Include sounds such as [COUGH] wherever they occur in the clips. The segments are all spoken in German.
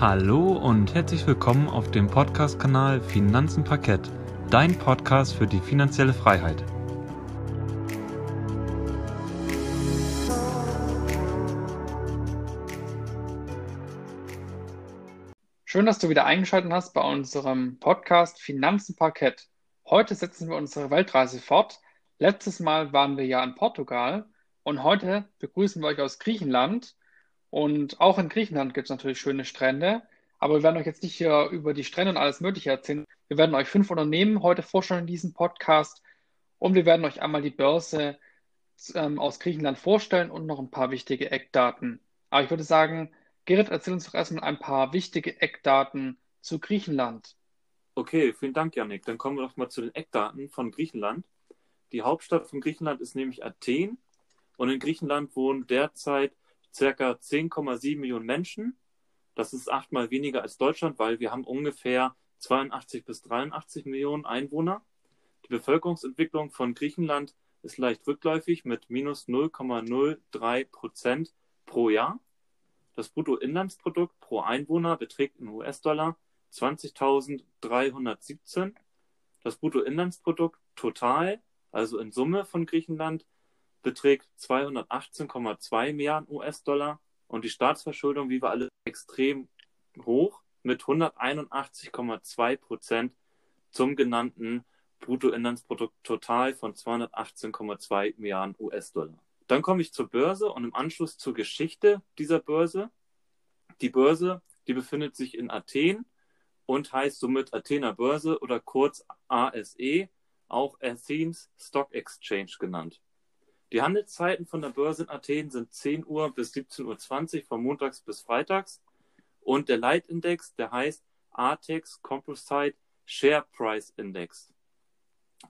Hallo und herzlich willkommen auf dem Podcast-Kanal Finanzen Parkett, dein Podcast für die finanzielle Freiheit. Schön, dass du wieder eingeschaltet hast bei unserem Podcast Finanzen Parkett. Heute setzen wir unsere Weltreise fort. Letztes Mal waren wir ja in Portugal und heute begrüßen wir euch aus Griechenland. Und auch in Griechenland gibt es natürlich schöne Strände. Aber wir werden euch jetzt nicht hier über die Strände und alles Mögliche erzählen. Wir werden euch fünf Unternehmen heute vorstellen in diesem Podcast. Und wir werden euch einmal die Börse ähm, aus Griechenland vorstellen und noch ein paar wichtige Eckdaten. Aber ich würde sagen, Gerrit, erzähl uns doch erstmal ein paar wichtige Eckdaten zu Griechenland. Okay, vielen Dank, Janik. Dann kommen wir doch mal zu den Eckdaten von Griechenland. Die Hauptstadt von Griechenland ist nämlich Athen. Und in Griechenland wohnen derzeit circa 10,7 Millionen Menschen. Das ist achtmal weniger als Deutschland, weil wir haben ungefähr 82 bis 83 Millionen Einwohner. Die Bevölkerungsentwicklung von Griechenland ist leicht rückläufig mit minus 0,03 Prozent pro Jahr. Das Bruttoinlandsprodukt pro Einwohner beträgt in US-Dollar 20.317. Das Bruttoinlandsprodukt total, also in Summe von Griechenland, beträgt 218,2 Milliarden US-Dollar und die Staatsverschuldung, wie wir alle, extrem hoch mit 181,2 Prozent zum genannten Bruttoinlandsprodukt total von 218,2 Milliarden US-Dollar. Dann komme ich zur Börse und im Anschluss zur Geschichte dieser Börse. Die Börse, die befindet sich in Athen und heißt somit Athener Börse oder kurz ASE, auch Athens Stock Exchange genannt. Die Handelszeiten von der Börse in Athen sind 10 Uhr bis 17.20 Uhr von montags bis freitags. Und der Leitindex, der heißt ATEX Composite Share Price Index.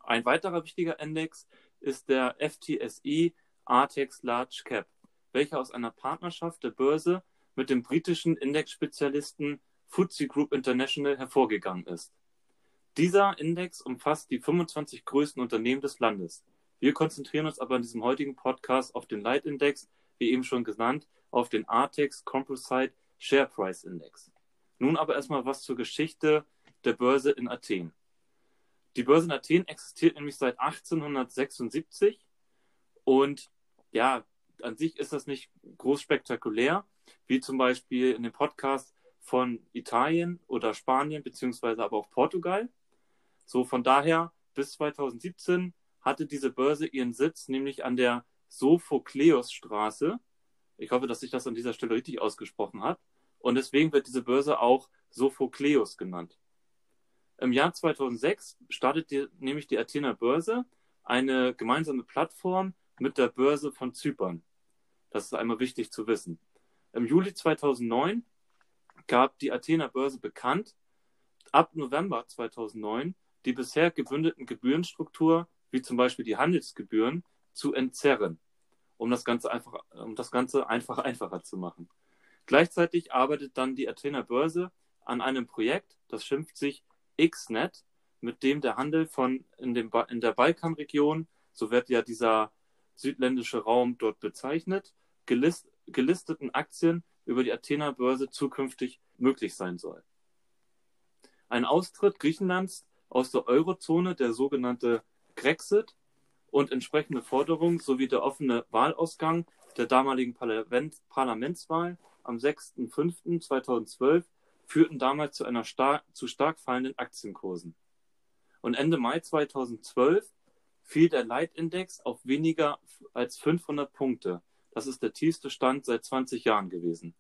Ein weiterer wichtiger Index ist der FTSE ATEX Large Cap, welcher aus einer Partnerschaft der Börse mit dem britischen Indexspezialisten FTSE Group International hervorgegangen ist. Dieser Index umfasst die 25 größten Unternehmen des Landes. Wir konzentrieren uns aber in diesem heutigen Podcast auf den Leitindex, wie eben schon genannt, auf den ATEX Composite Share Price Index. Nun aber erstmal was zur Geschichte der Börse in Athen. Die Börse in Athen existiert nämlich seit 1876 und ja, an sich ist das nicht groß spektakulär, wie zum Beispiel in dem Podcast von Italien oder Spanien, beziehungsweise aber auch Portugal. So von daher bis 2017 hatte diese Börse ihren Sitz nämlich an der Sophokleosstraße. Ich hoffe, dass ich das an dieser Stelle richtig ausgesprochen habe. Und deswegen wird diese Börse auch Sophokleos genannt. Im Jahr 2006 startet die, nämlich die Athener Börse eine gemeinsame Plattform mit der Börse von Zypern. Das ist einmal wichtig zu wissen. Im Juli 2009 gab die Athener Börse bekannt, ab November 2009 die bisher gebündelten Gebührenstruktur wie zum Beispiel die Handelsgebühren, zu entzerren, um das Ganze einfach, um das Ganze einfach einfacher zu machen. Gleichzeitig arbeitet dann die Athener Börse an einem Projekt, das schimpft sich XNet, mit dem der Handel von in, dem, in der Balkanregion, so wird ja dieser südländische Raum dort bezeichnet, gelist, gelisteten Aktien über die Athener Börse zukünftig möglich sein soll. Ein Austritt Griechenlands aus der Eurozone, der sogenannte Grexit und entsprechende Forderungen sowie der offene Wahlausgang der damaligen Parlament Parlamentswahl am 6.5.2012 führten damals zu einer star zu stark fallenden Aktienkursen. Und Ende Mai 2012 fiel der Leitindex auf weniger als 500 Punkte. Das ist der tiefste Stand seit 20 Jahren gewesen.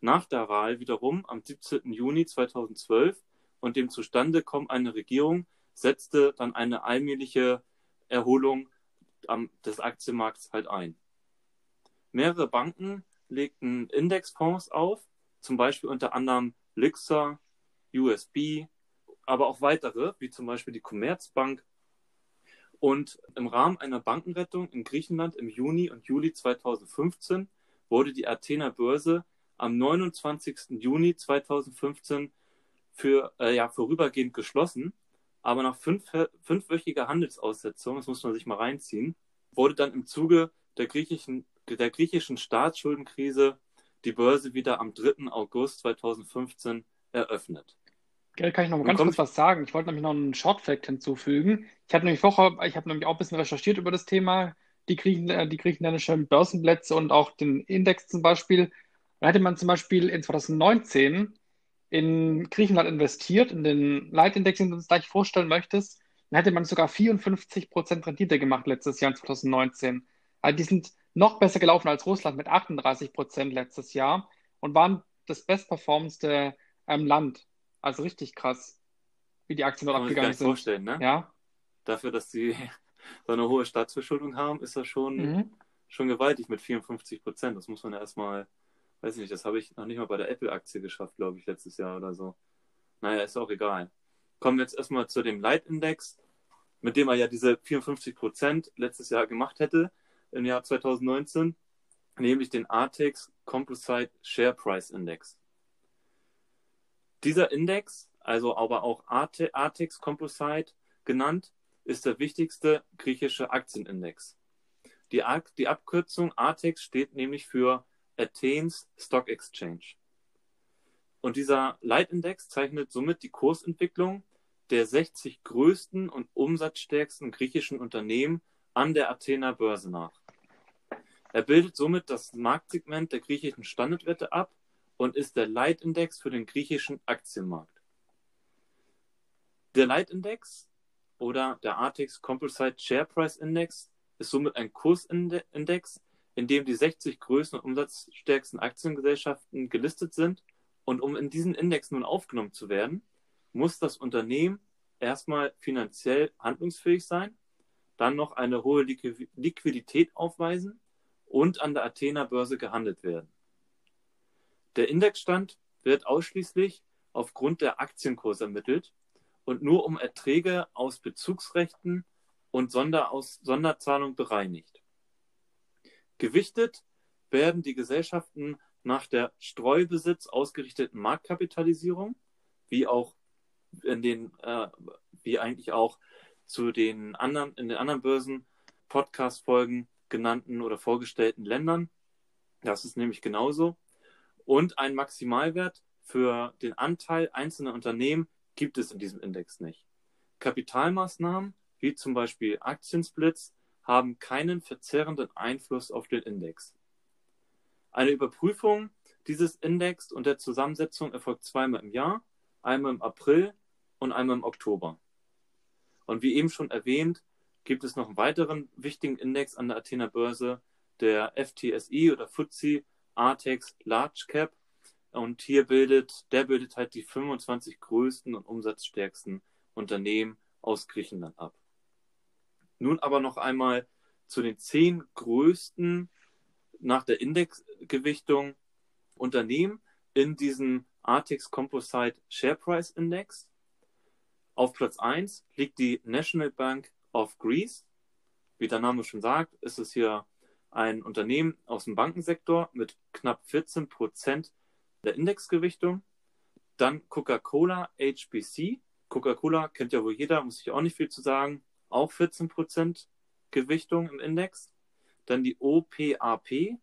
Nach der Wahl wiederum am 17. Juni 2012 und dem Zustandekommen einer Regierung setzte dann eine allmähliche Erholung des Aktienmarkts halt ein. Mehrere Banken legten Indexfonds auf, zum Beispiel unter anderem Lixer, USB, aber auch weitere, wie zum Beispiel die Commerzbank. Und im Rahmen einer Bankenrettung in Griechenland im Juni und Juli 2015 wurde die Athener Börse am 29. Juni 2015 für äh, ja, vorübergehend geschlossen aber nach fünf, fünfwöchiger Handelsaussetzung, das muss man sich mal reinziehen, wurde dann im Zuge der griechischen, der griechischen Staatsschuldenkrise die Börse wieder am 3. August 2015 eröffnet. Gell, kann ich noch mal ganz kurz was sagen? Ich wollte nämlich noch einen Short Fact hinzufügen. Ich habe nämlich Woche, ich habe nämlich auch ein bisschen recherchiert über das Thema, die, Griechen, äh, die griechenländischen Börsenplätze und auch den Index zum Beispiel. Da hätte man zum Beispiel in 2019 in Griechenland investiert, in den Leitindex, den du uns gleich vorstellen möchtest, dann hätte man sogar 54% Rendite gemacht letztes Jahr in 2019. Also die sind noch besser gelaufen als Russland mit 38% letztes Jahr und waren das bestperformendste ähm, Land. Also richtig krass, wie die Aktien dort Kann abgegangen sind. vorstellen, ne? Ja. Dafür, dass sie [LAUGHS] so eine hohe Staatsverschuldung haben, ist das schon, Mhm. schon gewaltig mit 54 Prozent. Das muss man ja erstmal, weiß ich nicht, das habe ich noch nicht mal bei der Apple-Aktie geschafft, glaube ich, letztes Jahr oder so. Naja, ist auch egal. Kommen wir jetzt erstmal zu dem Leitindex, mit dem er ja diese 54 Prozent letztes Jahr gemacht hätte, im Jahr 2019, nämlich den ATEX Composite Share Price Index. Dieser Index, also aber auch ATEX Composite genannt, ist der wichtigste griechische Aktienindex. Die, Ak- die Abkürzung ATEX steht nämlich für Athens Stock Exchange. Und dieser Leitindex zeichnet somit die Kursentwicklung der 60 größten und umsatzstärksten griechischen Unternehmen an der Athener Börse nach. Er bildet somit das Marktsegment der griechischen Standardwerte ab und ist der Leitindex für den griechischen Aktienmarkt. Der Leitindex oder der ATEX Composite Share Price Index ist somit ein Kursindex, in dem die 60 größten und umsatzstärksten Aktiengesellschaften gelistet sind. Und um in diesen Index nun aufgenommen zu werden, muss das Unternehmen erstmal finanziell handlungsfähig sein, dann noch eine hohe Liqui- Liquidität aufweisen und an der Athener Börse gehandelt werden. Der Indexstand wird ausschließlich aufgrund der Aktienkurse ermittelt und nur um Erträge aus Bezugsrechten und Sonderaus Sonderzahlung bereinigt. Gewichtet werden die Gesellschaften nach der Streubesitz ausgerichteten Marktkapitalisierung, wie auch in den, äh, wie eigentlich auch zu den anderen, in den anderen Börsen Podcast-Folgen genannten oder vorgestellten Ländern. Das ist nämlich genauso. Und ein Maximalwert für den Anteil einzelner Unternehmen gibt es in diesem Index nicht. Kapitalmaßnahmen, wie zum Beispiel Aktiensplits, haben keinen verzerrenden Einfluss auf den Index. Eine Überprüfung dieses Index und der Zusammensetzung erfolgt zweimal im Jahr, einmal im April und einmal im Oktober. Und wie eben schon erwähnt, gibt es noch einen weiteren wichtigen Index an der Athener Börse, der FTSE oder FTSE ATEX Large Cap. Und hier bildet, der bildet halt die 25 größten und umsatzstärksten Unternehmen aus Griechenland ab. Nun aber noch einmal zu den zehn größten nach der Indexgewichtung Unternehmen in diesem ATEX Composite Share Price Index. Auf Platz 1 liegt die National Bank of Greece. Wie der Name schon sagt, ist es hier ein Unternehmen aus dem Bankensektor mit knapp 14 Prozent der Indexgewichtung. Dann Coca-Cola HBC. Coca-Cola kennt ja wohl jeder, muss ich auch nicht viel zu sagen. Auch 14 Prozent Gewichtung im Index. Dann die OPAP.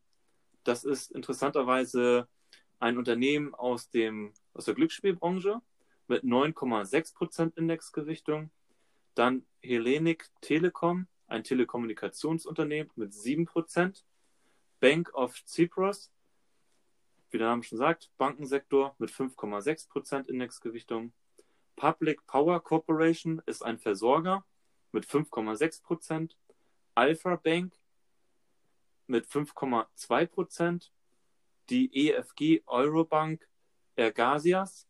Das ist interessanterweise ein Unternehmen aus, dem, aus der Glücksspielbranche mit 9,6% Indexgewichtung. Dann Hellenic Telekom, ein Telekommunikationsunternehmen mit 7%. Bank of Cyprus, wie der Name schon sagt, Bankensektor mit 5,6% Indexgewichtung. Public Power Corporation ist ein Versorger mit 5,6%. Alpha Bank mit 5,2%. Die EFG Eurobank Ergasias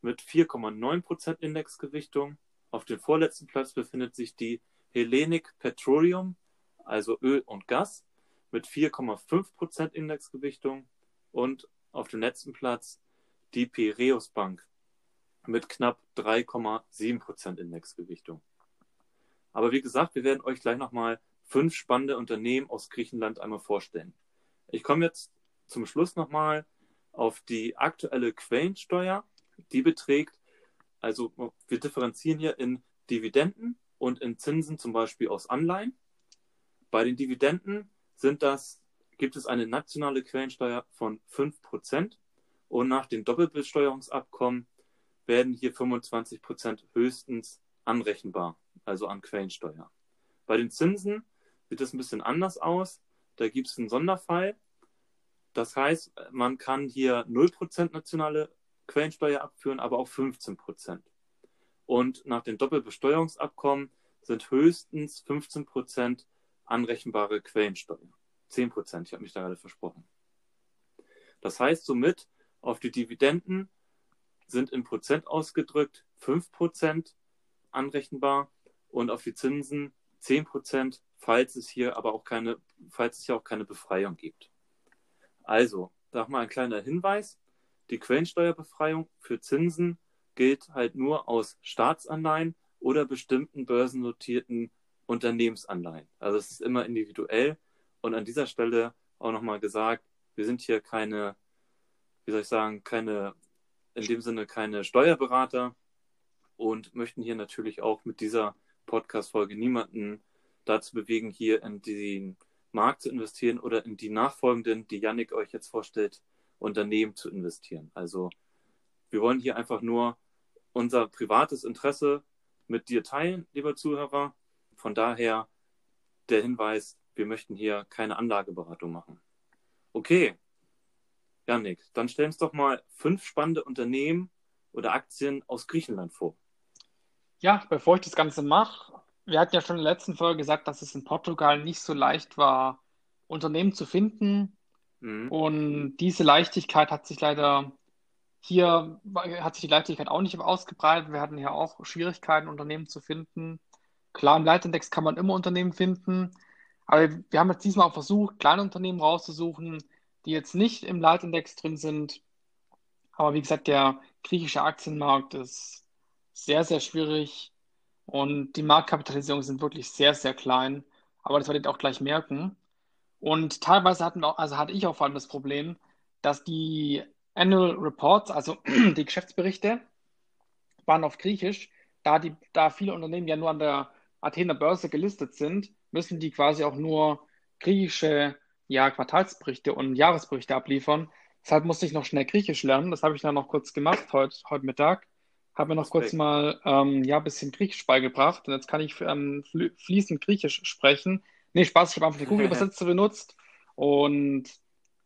mit 4,9% Indexgewichtung. Auf dem vorletzten Platz befindet sich die Hellenic Petroleum, also Öl und Gas, mit 4,5% Indexgewichtung. Und auf dem letzten Platz die Piraeus Bank mit knapp 3,7% Indexgewichtung. Aber wie gesagt, wir werden euch gleich nochmal fünf spannende Unternehmen aus Griechenland einmal vorstellen. Ich komme jetzt zum Schluss nochmal auf die aktuelle Quellensteuer. Die beträgt, also wir differenzieren hier in Dividenden und in Zinsen zum Beispiel aus Anleihen. Bei den Dividenden sind das gibt es eine nationale Quellensteuer von 5% und nach dem Doppelbesteuerungsabkommen werden hier 25% höchstens anrechenbar, also an Quellensteuer. Bei den Zinsen sieht es ein bisschen anders aus. Da gibt es einen Sonderfall. Das heißt, man kann hier 0% nationale Quellensteuer abführen, aber auch 15%. Und nach dem Doppelbesteuerungsabkommen sind höchstens 15% anrechenbare Quellensteuer. 10%, ich habe mich da gerade versprochen. Das heißt somit, auf die Dividenden sind in Prozent ausgedrückt 5% anrechenbar und auf die Zinsen 10%, falls es hier aber auch keine, falls es hier auch keine Befreiung gibt. Also, mal ein kleiner Hinweis. Die Quellensteuerbefreiung für Zinsen gilt halt nur aus Staatsanleihen oder bestimmten börsennotierten Unternehmensanleihen. Also es ist immer individuell. Und an dieser Stelle auch nochmal gesagt, wir sind hier keine, wie soll ich sagen, keine, in dem Sinne keine Steuerberater und möchten hier natürlich auch mit dieser Podcast-Folge niemanden dazu bewegen, hier in den Markt zu investieren oder in die nachfolgenden, die Yannick euch jetzt vorstellt, Unternehmen zu investieren. Also wir wollen hier einfach nur unser privates Interesse mit dir teilen, lieber Zuhörer. Von daher der Hinweis, wir möchten hier keine Anlageberatung machen. Okay, Janik, dann stell uns doch mal fünf spannende Unternehmen oder Aktien aus Griechenland vor. Ja, bevor ich das Ganze mache, wir hatten ja schon in der letzten Folge gesagt, dass es in Portugal nicht so leicht war, Unternehmen zu finden. Mhm. Und diese Leichtigkeit hat sich leider hier hat sich die Leichtigkeit auch nicht ausgebreitet. Wir hatten hier auch Schwierigkeiten, Unternehmen zu finden. Klar, im Leitindex kann man immer Unternehmen finden, aber wir haben jetzt diesmal auch versucht, kleine Unternehmen rauszusuchen, die jetzt nicht im Leitindex drin sind. Aber wie gesagt, der griechische Aktienmarkt ist sehr, sehr schwierig und die Marktkapitalisierungen sind wirklich sehr, sehr klein. Aber das werdet ihr auch gleich merken. Und teilweise hatten auch, also hatte ich auch vor allem das Problem, dass die Annual Reports, also [CLEARS THROAT] die Geschäftsberichte, waren auf Griechisch. Da, die, da viele Unternehmen ja nur an der Athener Börse gelistet sind, müssen die quasi auch nur griechische ja, Quartalsberichte und Jahresberichte abliefern. Deshalb musste ich noch schnell Griechisch lernen. Das habe ich dann noch kurz gemacht heute, heute Mittag. Habe mir noch kurz mal ähm, ja, ein bisschen Griechisch beigebracht. Und jetzt kann ich ähm, fließend Griechisch sprechen. Nee, Spaß, ich habe einfach die Google-Übersetzer [LAUGHS] benutzt und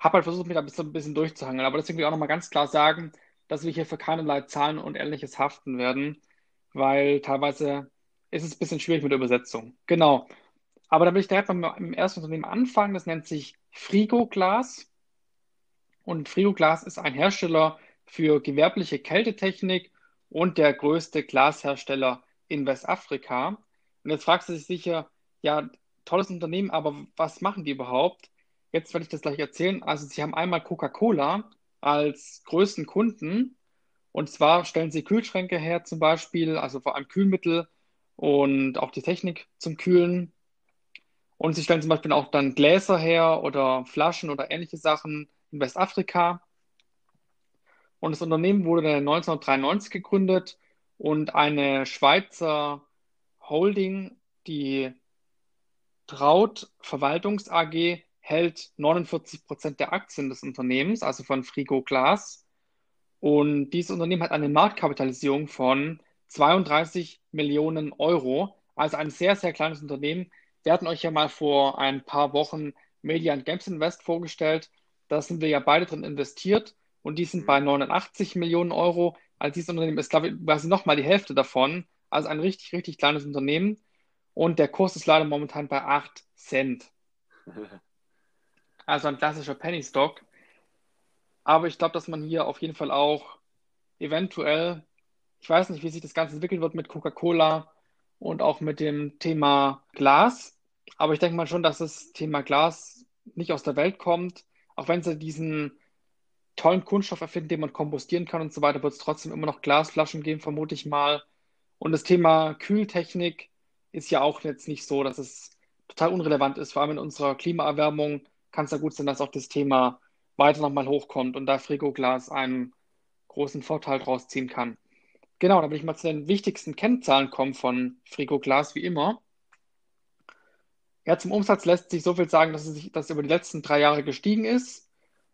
habe halt versucht, mich da ein bisschen, durchzuhangeln. Aber deswegen will ich auch nochmal ganz klar sagen, dass wir hier für keinerlei Zahlen und Ähnliches haften werden, weil teilweise ist es ein bisschen schwierig mit der Übersetzung. Genau. Aber da will ich direkt mal im ersten Unternehmen anfangen. Das nennt sich Frigo Glas. Und Frigo Glas ist ein Hersteller für gewerbliche Kältetechnik und der größte Glashersteller in Westafrika. Und jetzt fragst du dich sicher, ja, tolles Unternehmen, aber was machen die überhaupt? Jetzt werde ich das gleich erzählen. Also sie haben einmal Coca-Cola als größten Kunden. Und zwar stellen sie Kühlschränke her zum Beispiel, also vor allem Kühlmittel und auch die Technik zum Kühlen. Und sie stellen zum Beispiel auch dann Gläser her oder Flaschen oder ähnliche Sachen in Westafrika. Und das Unternehmen wurde 1993 gegründet und eine Schweizer Holding, die Traut Verwaltungs AG, hält 49 Prozent der Aktien des Unternehmens, also von Frigo Glas. Und dieses Unternehmen hat eine Marktkapitalisierung von 32 Millionen Euro, also ein sehr, sehr kleines Unternehmen. Wir hatten euch ja mal vor ein paar Wochen Media and Games Invest vorgestellt. Da sind wir ja beide drin investiert und die sind bei 89 Millionen Euro. Also dieses Unternehmen ist, glaube ich, quasi nochmal die Hälfte davon. Also ein richtig, richtig kleines Unternehmen. Und der Kurs ist leider momentan bei 8 Cent. [LAUGHS] Also ein klassischer Penny Stock. Aber ich glaube, dass man hier auf jeden Fall auch eventuell, ich weiß nicht, wie sich das Ganze entwickeln wird mit Coca-Cola und auch mit dem Thema Glas. Aber ich denke mal schon, dass das Thema Glas nicht aus der Welt kommt. Auch wenn sie diesen tollen Kunststoff erfinden, den man kompostieren kann und so weiter, wird es trotzdem immer noch Glasflaschen geben, vermute ich mal. Und das Thema Kühltechnik ist ja auch jetzt nicht so, dass es total unrelevant ist, vor allem in unserer Klimaerwärmung kann es ja gut sein, dass auch das Thema weiter nochmal hochkommt und da Frigoglas einen großen Vorteil draus ziehen kann. Genau, da will ich mal zu den wichtigsten Kennzahlen kommen von Frigoglas, wie immer. Ja, zum Umsatz lässt sich so viel sagen, dass es, sich, dass über die letzten drei Jahre gestiegen ist.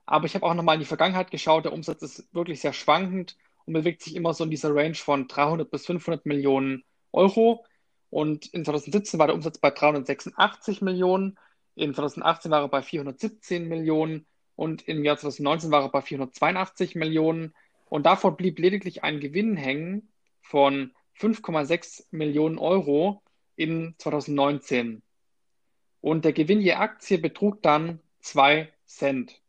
Aber ich habe auch nochmal in die Vergangenheit geschaut. Der Umsatz ist wirklich sehr schwankend und bewegt sich immer so in dieser Range von 300 bis 500 Millionen Euro. Und in 2017 war der Umsatz bei 386 Millionen, in 2018 war er bei 417 Millionen und im Jahr 2019 war er bei 482 Millionen. Und davon blieb lediglich ein Gewinn hängen von 5,6 Millionen Euro in 2019. Und der Gewinn je Aktie betrug dann 2 Cent.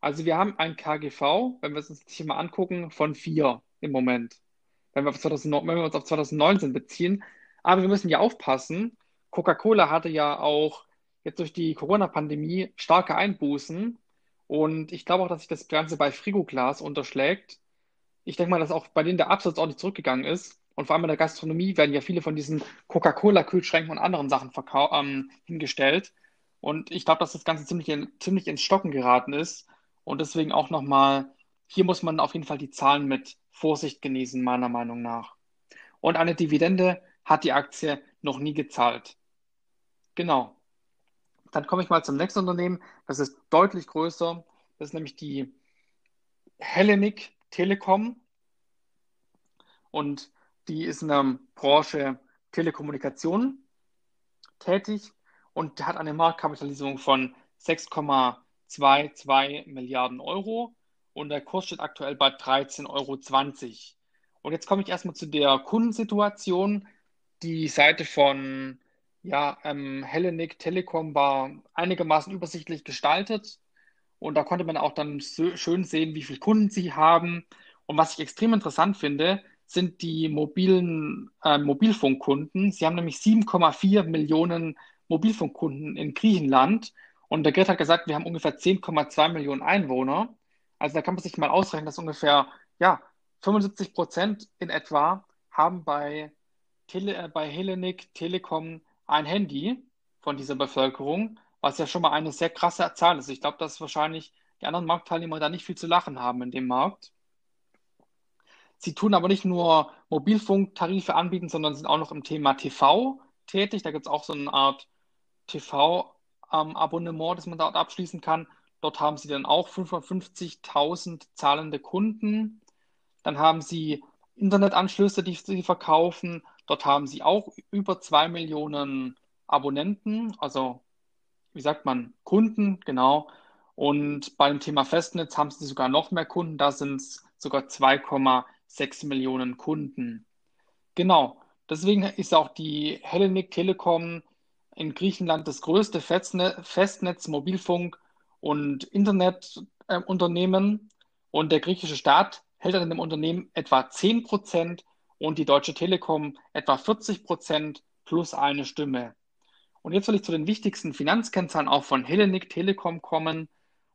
Also wir haben ein KGV, wenn wir es uns hier mal angucken, von 4 im Moment. Wenn wir, 2000, wenn wir uns auf 2019 beziehen. Aber wir müssen ja aufpassen. Coca-Cola hatte ja auch jetzt durch die Corona-Pandemie starke Einbußen. Und ich glaube auch, dass sich das Ganze bei Frigoglas unterschlägt. Ich denke mal, dass auch bei denen der Absatz ordentlich zurückgegangen ist. Und vor allem in der Gastronomie werden ja viele von diesen Coca-Cola-Kühlschränken und anderen Sachen ähm, hingestellt. Und ich glaube, dass das Ganze ziemlich, in, ziemlich ins Stocken geraten ist. Und deswegen auch nochmal, hier muss man auf jeden Fall die Zahlen mit Vorsicht genießen, meiner Meinung nach. Und eine Dividende hat die Aktie noch nie gezahlt. Genau. Dann komme ich mal zum nächsten Unternehmen. Das ist deutlich größer. Das ist nämlich die Hellenic Telekom. Und die ist in der Branche Telekommunikation tätig und hat eine Marktkapitalisierung von 6,22 Milliarden Euro und der Kurs steht aktuell bei 13,20 Euro. Und jetzt komme ich erstmal zu der Kundensituation. Die Seite von ja, ähm, Hellenic Telekom war einigermaßen übersichtlich gestaltet und da konnte man auch dann so schön sehen, wie viele Kunden sie haben. Und was ich extrem interessant finde, sind die mobilen äh, Mobilfunkkunden. Sie haben nämlich 7,4 Millionen Mobilfunkkunden in Griechenland. Und der Gerd hat gesagt, wir haben ungefähr 10,2 Millionen Einwohner. Also da kann man sich mal ausrechnen, dass ungefähr ja, 75 Prozent in etwa haben bei, Tele, äh, bei Hellenic Telekom ein Handy von dieser Bevölkerung, was ja schon mal eine sehr krasse Zahl ist. Ich glaube, dass wahrscheinlich die anderen Marktteilnehmer da nicht viel zu lachen haben in dem Markt. Sie tun aber nicht nur Mobilfunktarife anbieten, sondern sind auch noch im Thema TV tätig. Da gibt es auch so eine Art TV-Abonnement, ähm, das man dort abschließen kann. Dort haben sie dann auch 550.000 zahlende Kunden. Dann haben sie Internetanschlüsse, die sie verkaufen. Dort haben sie auch über 2 Millionen Abonnenten, also wie sagt man, Kunden, genau. Und beim Thema Festnetz haben sie sogar noch mehr Kunden, da sind es sogar 2,7 6 Millionen Kunden. Genau, deswegen ist auch die Hellenic Telekom in Griechenland das größte Festnetz, Mobilfunk und Internetunternehmen. und der griechische Staat hält an dem Unternehmen etwa 10 Prozent und die Deutsche Telekom etwa 40 Prozent plus eine Stimme. Und jetzt will ich zu den wichtigsten Finanzkennzahlen auch von Hellenic Telekom kommen.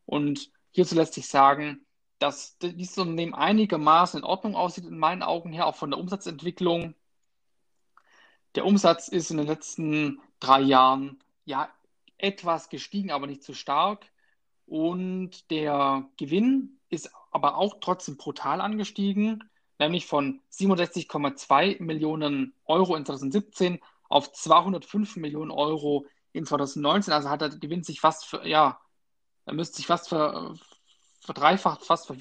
Und hierzu lässt sich sagen, dass dieses Unternehmen einigermaßen in Ordnung aussieht, in meinen Augen her, auch von der Umsatzentwicklung. Der Umsatz ist in den letzten drei Jahren ja etwas gestiegen, aber nicht zu stark. Und der Gewinn ist aber auch trotzdem brutal angestiegen, nämlich von 67,2 Millionen Euro in 2017 auf 205 Millionen Euro in 2019. Also hat der Gewinn sich fast für, ja, er müsste sich fast verdreifacht, fast,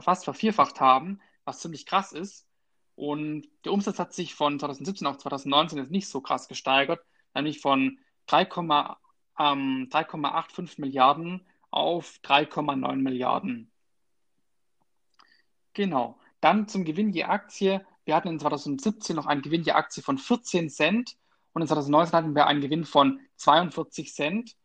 fast vervierfacht haben, was ziemlich krass ist. Und der Umsatz hat sich von 2017 auf 2019 jetzt nicht so krass gesteigert, nämlich von 3,85 ähm, Milliarden auf 3,9 Milliarden. Genau. Dann zum Gewinn je Aktie. Wir hatten in 2017 noch einen Gewinn je Aktie von 14 Cent und in 2019 hatten wir einen Gewinn von 42 Cent.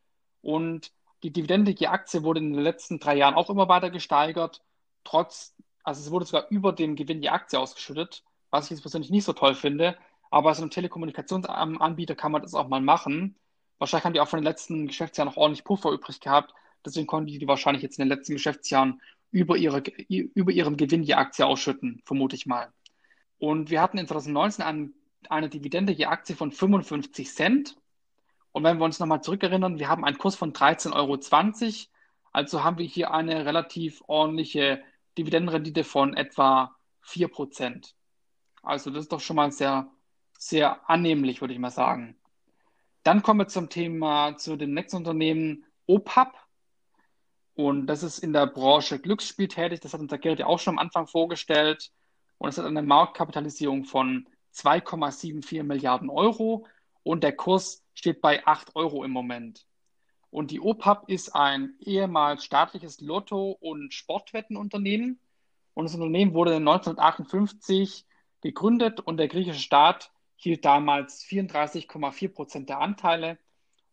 Und die Dividende je Aktie wurde in den letzten drei Jahren auch immer weiter gesteigert, trotz, also es wurde sogar über dem Gewinn je Aktie ausgeschüttet, was ich jetzt persönlich nicht so toll finde. Aber als einem Telekommunikationsanbieter kann man das auch mal machen. Wahrscheinlich haben die auch von den letzten Geschäftsjahren noch ordentlich Puffer übrig gehabt. Deswegen konnten die, wahrscheinlich jetzt in den letzten Geschäftsjahren über, ihre, über ihren Gewinn je Aktie ausschütten, vermute ich mal. Und wir hatten in 2019 ein, eine Dividende je Aktie von 55 Cent. Und wenn wir uns nochmal zurückerinnern, wir haben einen Kurs von 13,20 Euro. Also haben wir hier eine relativ ordentliche Dividendenrendite von etwa 4%. Also das ist doch schon mal sehr, sehr annehmlich, würde ich mal sagen. Dann kommen wir zum Thema, zu dem nächsten Unternehmen OPAP. Und das ist in der Branche Glücksspiel tätig. Das hat unser Geld ja auch schon am Anfang vorgestellt. Und es hat eine Marktkapitalisierung von 2,74 Milliarden Euro. Und der Kurs steht bei 8 Euro im Moment. Und die OPAP ist ein ehemals staatliches Lotto- und Sportwettenunternehmen. Und das Unternehmen wurde 1958 gegründet und der griechische Staat hielt damals 34,4 Prozent der Anteile.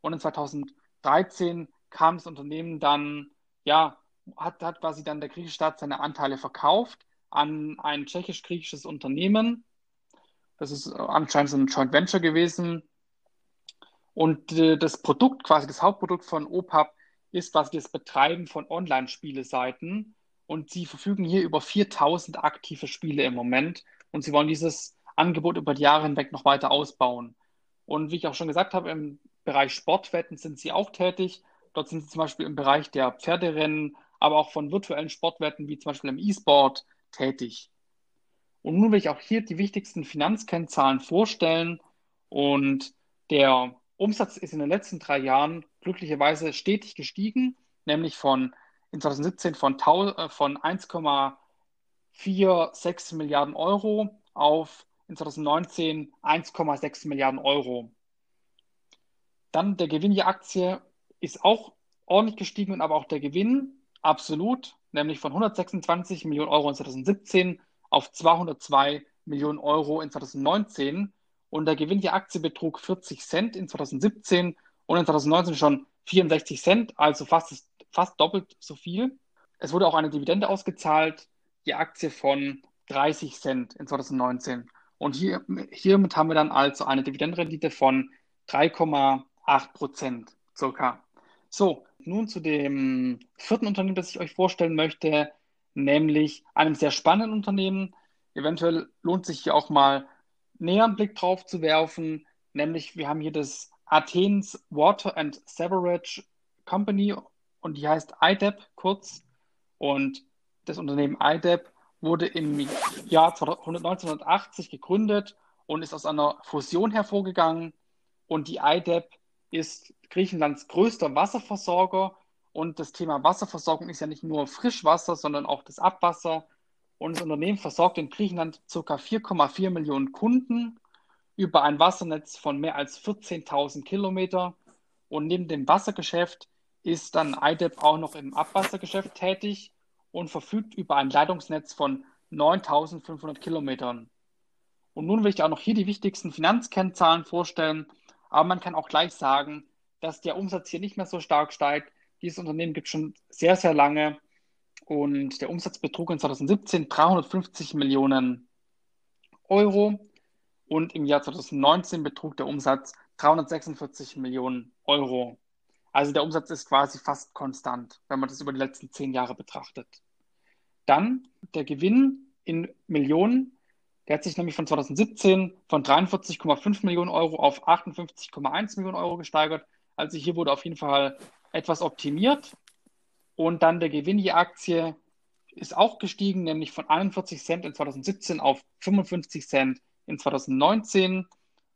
Und in 2013 kam das Unternehmen dann, ja, hat, hat quasi dann der griechische Staat seine Anteile verkauft an ein tschechisch-griechisches Unternehmen. Das ist anscheinend so ein Joint Venture gewesen. Und äh, das Produkt, quasi das Hauptprodukt von OPAP, ist quasi das Betreiben von Online-Spieleseiten. Und sie verfügen hier über 4000 aktive Spiele im Moment. Und sie wollen dieses Angebot über die Jahre hinweg noch weiter ausbauen. Und wie ich auch schon gesagt habe, im Bereich Sportwetten sind sie auch tätig. Dort sind sie zum Beispiel im Bereich der Pferderennen, aber auch von virtuellen Sportwetten wie zum Beispiel im E-Sport tätig. Und nun will ich auch hier die wichtigsten Finanzkennzahlen vorstellen. Und der Umsatz ist in den letzten drei Jahren glücklicherweise stetig gestiegen, nämlich von in 2017 von, äh, von 1,46 Milliarden Euro auf in 2019 1,6 Milliarden Euro. Dann der Gewinn je Aktie ist auch ordentlich gestiegen aber auch der Gewinn absolut, nämlich von 126 Millionen Euro in 2017 auf 202 Millionen Euro in 2019 und der Gewinn je Aktie betrug 40 Cent in 2017 und in 2019 schon 64 Cent, also fast, fast doppelt so viel. Es wurde auch eine Dividende ausgezahlt, die Aktie von 30 Cent in 2019. Und hier, hiermit haben wir dann also eine Dividendenrendite von 3,8 Prozent circa. So, nun zu dem vierten Unternehmen, das ich euch vorstellen möchte, nämlich einem sehr spannenden Unternehmen. Eventuell lohnt sich hier auch mal näher einen Blick drauf zu werfen, nämlich wir haben hier das Athens Water and Sewerage Company und die heißt IDEP kurz und das Unternehmen IDEP wurde im Jahr 1980 gegründet und ist aus einer Fusion hervorgegangen und die IDEP ist Griechenlands größter Wasserversorger und das Thema Wasserversorgung ist ja nicht nur Frischwasser, sondern auch das Abwasser und das Unternehmen versorgt in Griechenland ca. 4,4 Millionen Kunden über ein Wassernetz von mehr als 14.000 Kilometer. Und neben dem Wassergeschäft ist dann IDEP auch noch im Abwassergeschäft tätig und verfügt über ein Leitungsnetz von 9.500 Kilometern. Und nun will ich auch noch hier die wichtigsten Finanzkennzahlen vorstellen. Aber man kann auch gleich sagen, dass der Umsatz hier nicht mehr so stark steigt. Dieses Unternehmen gibt es schon sehr, sehr lange und der Umsatz betrug in 2017 350 Millionen Euro und im Jahr 2019 betrug der Umsatz 346 Millionen Euro. Also der Umsatz ist quasi fast konstant, wenn man das über die letzten zehn Jahre betrachtet. Dann der Gewinn in Millionen, der hat sich nämlich von 2017 von 43,5 Millionen Euro auf 58,1 Millionen Euro gesteigert. Also hier wurde auf jeden Fall etwas optimiert. Und dann der Gewinn je Aktie ist auch gestiegen, nämlich von 41 Cent in 2017 auf 55 Cent in 2019.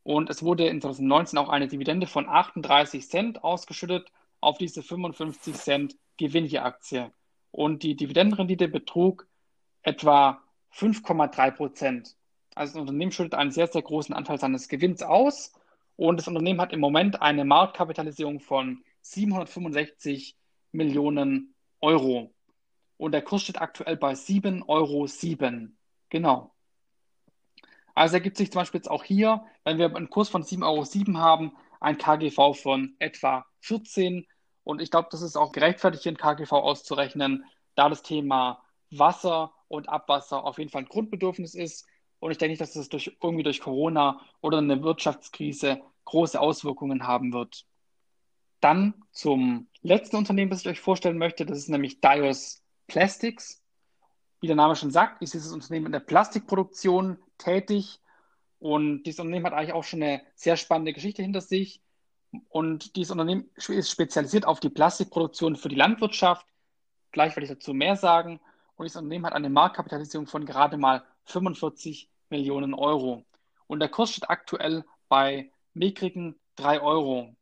Und es wurde in 2019 auch eine Dividende von 38 Cent ausgeschüttet auf diese 55 Cent Gewinn je Aktie. Und die Dividendenrendite betrug etwa 5,3 Prozent. Also das Unternehmen schüttet einen sehr, sehr großen Anteil seines Gewinns aus. Und das Unternehmen hat im Moment eine Marktkapitalisierung von 765 Millionen Euro. Und der Kurs steht aktuell bei 7,07 Euro. Genau. Also ergibt sich zum Beispiel jetzt auch hier, wenn wir einen Kurs von 7,07 Euro haben, ein KGV von etwa 14. Und ich glaube, das ist auch gerechtfertigt, hier ein KGV auszurechnen, da das Thema Wasser und Abwasser auf jeden Fall ein Grundbedürfnis ist. Und ich denke nicht, dass das durch, irgendwie durch Corona oder eine Wirtschaftskrise große Auswirkungen haben wird. Dann zum letzten Unternehmen, das ich euch vorstellen möchte. Das ist nämlich Dios Plastics. Wie der Name schon sagt, ist dieses Unternehmen in der Plastikproduktion tätig. Und dieses Unternehmen hat eigentlich auch schon eine sehr spannende Geschichte hinter sich. Und dieses Unternehmen ist spezialisiert auf die Plastikproduktion für die Landwirtschaft. Gleich werde ich dazu mehr sagen. Und dieses Unternehmen hat eine Marktkapitalisierung von gerade mal 45 Millionen Euro. Und der Kurs steht aktuell bei mickrigen 3 Euro.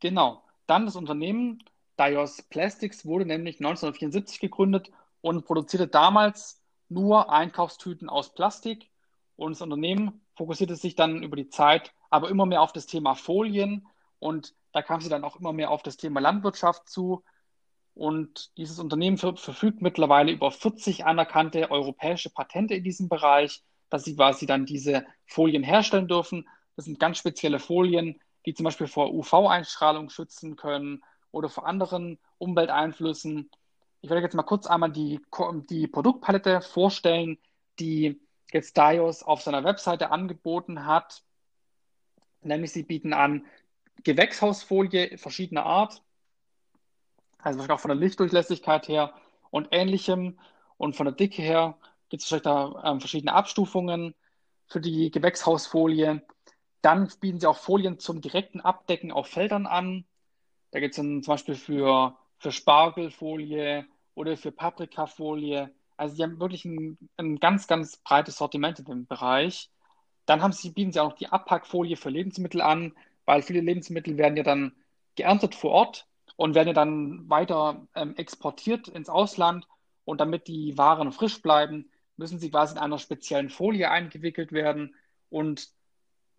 Genau. Dann das Unternehmen Dios Plastics wurde nämlich 1974 gegründet und produzierte damals nur Einkaufstüten aus Plastik. Und das Unternehmen fokussierte sich dann über die Zeit aber immer mehr auf das Thema Folien und da kam sie dann auch immer mehr auf das Thema Landwirtschaft zu. Und dieses Unternehmen verfügt mittlerweile über 40 anerkannte europäische Patente in diesem Bereich, dass sie quasi dann diese Folien herstellen dürfen. Das sind ganz spezielle Folien, die zum Beispiel vor UV-Einstrahlung schützen können oder vor anderen Umwelteinflüssen. Ich werde jetzt mal kurz einmal die, die Produktpalette vorstellen, die jetzt Dios auf seiner Webseite angeboten hat. Nämlich sie bieten an Gewächshausfolie verschiedener Art, also auch von der Lichtdurchlässigkeit her und ähnlichem und von der Dicke her gibt es da ähm, verschiedene Abstufungen für die Gewächshausfolie. Dann bieten sie auch Folien zum direkten Abdecken auf Feldern an. Da gibt es zum Beispiel für, für Spargelfolie oder für Paprikafolie. Also sie haben wirklich ein, ein ganz, ganz breites Sortiment in dem Bereich. Dann haben sie, bieten sie auch noch die Abpackfolie für Lebensmittel an, weil viele Lebensmittel werden ja dann geerntet vor Ort und werden ja dann weiter ähm, exportiert ins Ausland. Und damit die Waren frisch bleiben, müssen sie quasi in einer speziellen Folie eingewickelt werden. Und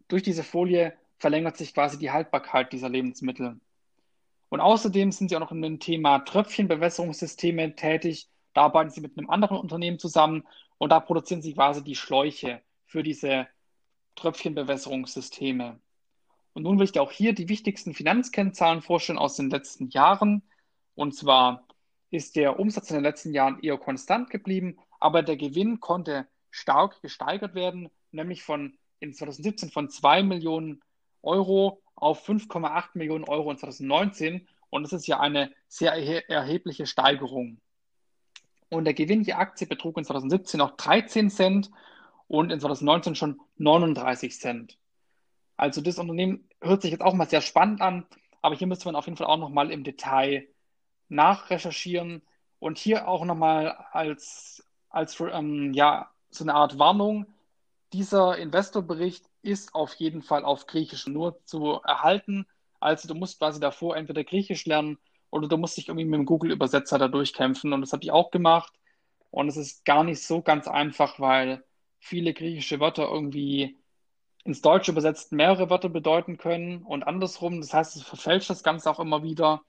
durch diese Folie verlängert sich quasi die Haltbarkeit dieser Lebensmittel. Und außerdem sind sie auch noch in dem Thema Tröpfchenbewässerungssysteme tätig. Da arbeiten sie mit einem anderen Unternehmen zusammen und da produzieren sie quasi die Schläuche für diese Tröpfchenbewässerungssysteme. Und nun will ich dir auch hier die wichtigsten Finanzkennzahlen vorstellen aus den letzten Jahren. Und zwar ist der Umsatz in den letzten Jahren eher konstant geblieben, aber der Gewinn konnte stark gesteigert werden, nämlich von in 2017 von 2 Millionen Euro auf 5,8 Millionen Euro in 2019. Und das ist ja eine sehr erhebliche Steigerung. Und der Gewinn je Aktie betrug in 2017 noch 13 Cent und in 2019 schon 39 Cent. Also das Unternehmen hört sich jetzt auch mal sehr spannend an, aber hier müsste man auf jeden Fall auch nochmal im Detail nachrecherchieren und hier auch nochmal als, als ähm, ja, so eine Art Warnung. Dieser Investorbericht ist auf jeden Fall auf Griechisch nur zu erhalten. Also du musst quasi davor entweder Griechisch lernen oder du musst dich irgendwie mit dem Google-Übersetzer da durchkämpfen. Und das habe ich auch gemacht. Und es ist gar nicht so ganz einfach, weil viele griechische Wörter irgendwie ins Deutsche übersetzt mehrere Wörter bedeuten können und andersrum. Das heißt, es verfälscht das Ganze auch immer wieder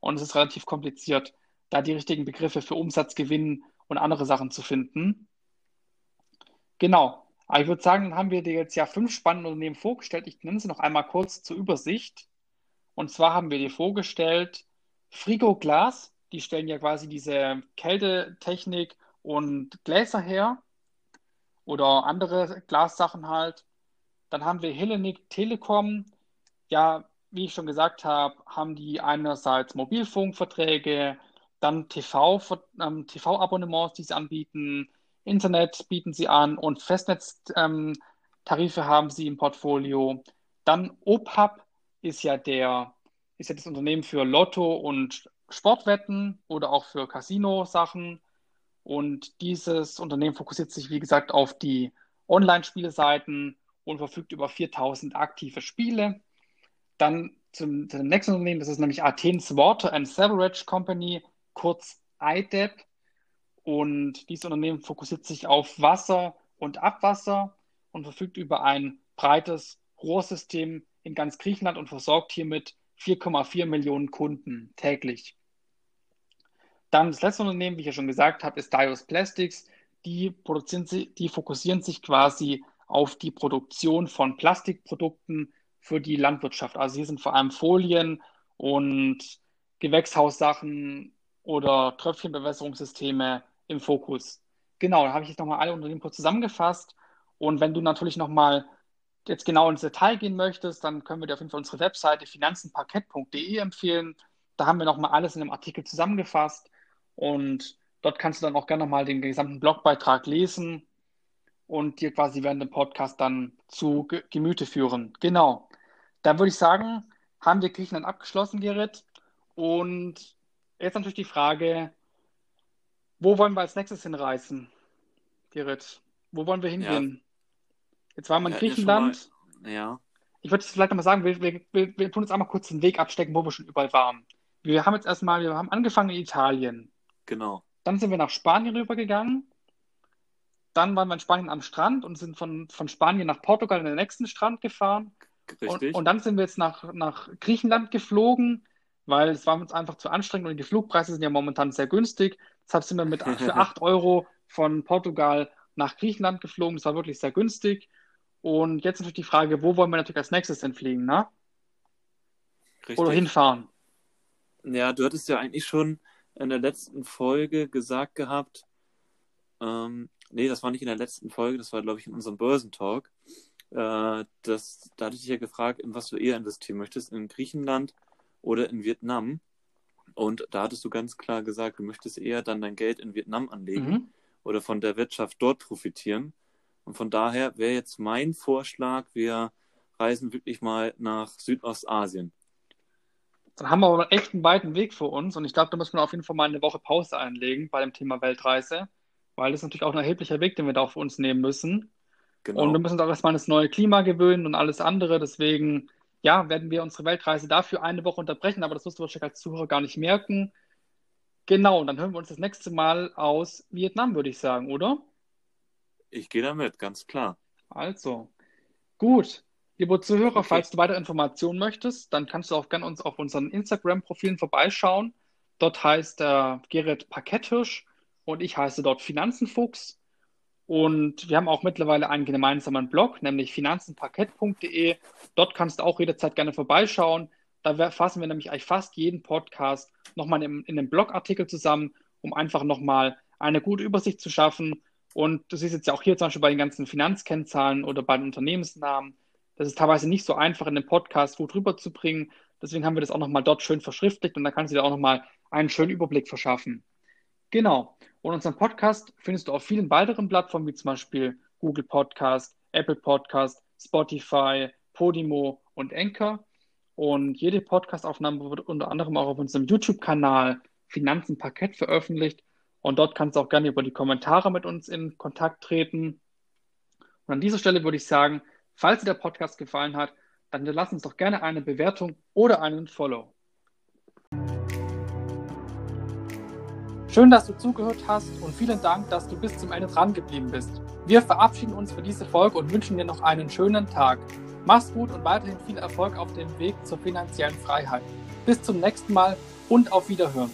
und es ist relativ kompliziert, da die richtigen Begriffe für Umsatz, Gewinn und andere Sachen zu finden. Genau. Aber ich würde sagen, dann haben wir dir jetzt ja fünf spannende Unternehmen vorgestellt. Ich nenne sie noch einmal kurz zur Übersicht. Und zwar haben wir dir vorgestellt Frigo Glas. Die stellen ja quasi diese Kältetechnik und Gläser her oder andere Glassachen halt. Dann haben wir Hellenic Telekom. Ja, wie ich schon gesagt habe, haben die einerseits Mobilfunkverträge, dann TV, ähm, TV-Abonnements, die sie anbieten, Internet bieten sie an und Festnetztarife ähm, haben sie im Portfolio. Dann OPAP ist ja der, ist ja das Unternehmen für Lotto und Sportwetten oder auch für Casino-Sachen. Und dieses Unternehmen fokussiert sich, wie gesagt, auf die Online-Spieleseiten und verfügt über 4000 aktive Spiele. Dann zum, zum nächsten Unternehmen, das ist nämlich Athens Water and Sewerage Company, kurz IDEP. Und dieses Unternehmen fokussiert sich auf Wasser und Abwasser und verfügt über ein breites Rohrsystem in ganz Griechenland und versorgt hiermit 4,4 Millionen Kunden täglich. Dann das letzte Unternehmen, wie ich ja schon gesagt habe, ist Dios Plastics. Die, produzieren, die fokussieren sich quasi auf die Produktion von Plastikprodukten für die Landwirtschaft. Also hier sind vor allem Folien und Gewächshaussachen oder Tröpfchenbewässerungssysteme im Fokus. Genau, da habe ich jetzt nochmal alle Unternehmen kurz zusammengefasst. Und wenn du natürlich nochmal jetzt genau ins Detail gehen möchtest, dann können wir dir auf jeden Fall unsere Webseite finanzenparkett.de empfehlen. Da haben wir nochmal alles in einem Artikel zusammengefasst und dort kannst du dann auch gerne nochmal den gesamten Blogbeitrag lesen und dir quasi während dem Podcast dann zu Gemüte führen. Genau. Dann würde ich sagen, haben wir Griechenland abgeschlossen, Gerrit. Und jetzt natürlich die Frage, wo wollen wir als nächstes hinreisen, Gerrit? Wo wollen wir hingehen? Ja. Jetzt waren wir in Griechenland. Ja, ja. ich würde vielleicht nochmal sagen, wir, wir, wir, tun jetzt einmal kurz den Weg abstecken, wo wir schon überall waren. Wir haben jetzt erstmal, wir haben angefangen in Italien. Genau. Dann sind wir nach Spanien rübergegangen. Dann waren wir in Spanien am Strand und sind von, von Spanien nach Portugal in den nächsten Strand gefahren. Richtig. Und, und dann sind wir jetzt nach, nach Griechenland geflogen, weil es war uns einfach zu anstrengend und die Flugpreise sind ja momentan sehr günstig. Deshalb sind wir mit [LAUGHS] für 8 Euro von Portugal nach Griechenland geflogen. Das war wirklich sehr günstig. Und jetzt natürlich die Frage, wo wollen wir natürlich als nächstes denn fliegen, ne? Richtig. Oder hinfahren? Ja, du hattest ja eigentlich schon in der letzten Folge gesagt gehabt, ähm, nee, das war nicht in der letzten Folge, das war, glaube ich, in unserem Börsentalk. Äh, das, da hatte ich dich ja gefragt, in was du eher investieren möchtest, in Griechenland oder in Vietnam. Und da hattest du ganz klar gesagt, du möchtest eher dann dein Geld in Vietnam anlegen mhm. oder von der Wirtschaft dort profitieren. Und von daher wäre jetzt mein Vorschlag, wir reisen wirklich mal nach Südostasien. Dann haben wir aber echt einen weiten Weg vor uns und ich glaube, da muss man auf jeden Fall mal eine Woche Pause einlegen bei dem Thema Weltreise, weil das ist natürlich auch ein erheblicher Weg, den wir da auf uns nehmen müssen. Genau. Und wir müssen uns auch erstmal an das neue Klima gewöhnen und alles andere. Deswegen, ja, werden wir unsere Weltreise dafür eine Woche unterbrechen, aber das wirst du wahrscheinlich als Zuhörer gar nicht merken. Genau, und dann hören wir uns das nächste Mal aus Vietnam, würde ich sagen, oder? Ich gehe damit, ganz klar. Also, gut. Lieber Zuhörer, okay. falls du weitere Informationen möchtest, dann kannst du auch gerne uns auf unseren Instagram-Profilen vorbeischauen. Dort heißt äh, Gerrit Parkettisch und ich heiße dort Finanzenfuchs. Und wir haben auch mittlerweile einen gemeinsamen Blog, nämlich finanzenparkett.de. Dort kannst du auch jederzeit gerne vorbeischauen. Da fassen wir nämlich eigentlich fast jeden Podcast nochmal in, in einem Blogartikel zusammen, um einfach nochmal eine gute Übersicht zu schaffen. Und du siehst jetzt ja auch hier zum Beispiel bei den ganzen Finanzkennzahlen oder bei den Unternehmensnamen, das ist teilweise nicht so einfach in dem Podcast gut rüberzubringen. Deswegen haben wir das auch nochmal dort schön verschriftlicht und da kannst du dir auch nochmal einen schönen Überblick verschaffen. Genau. Und unseren Podcast findest du auf vielen weiteren Plattformen, wie zum Beispiel Google Podcast, Apple Podcast, Spotify, Podimo und Anchor. Und jede Podcastaufnahme wird unter anderem auch auf unserem YouTube-Kanal Finanzen Parkett veröffentlicht. Und dort kannst du auch gerne über die Kommentare mit uns in Kontakt treten. Und an dieser Stelle würde ich sagen, falls dir der Podcast gefallen hat, dann lass uns doch gerne eine Bewertung oder einen Follow. Schön, dass du zugehört hast und vielen Dank, dass du bis zum Ende dran geblieben bist. Wir verabschieden uns für diese Folge und wünschen dir noch einen schönen Tag. Mach's gut und weiterhin viel Erfolg auf dem Weg zur finanziellen Freiheit. Bis zum nächsten Mal und auf Wiederhören.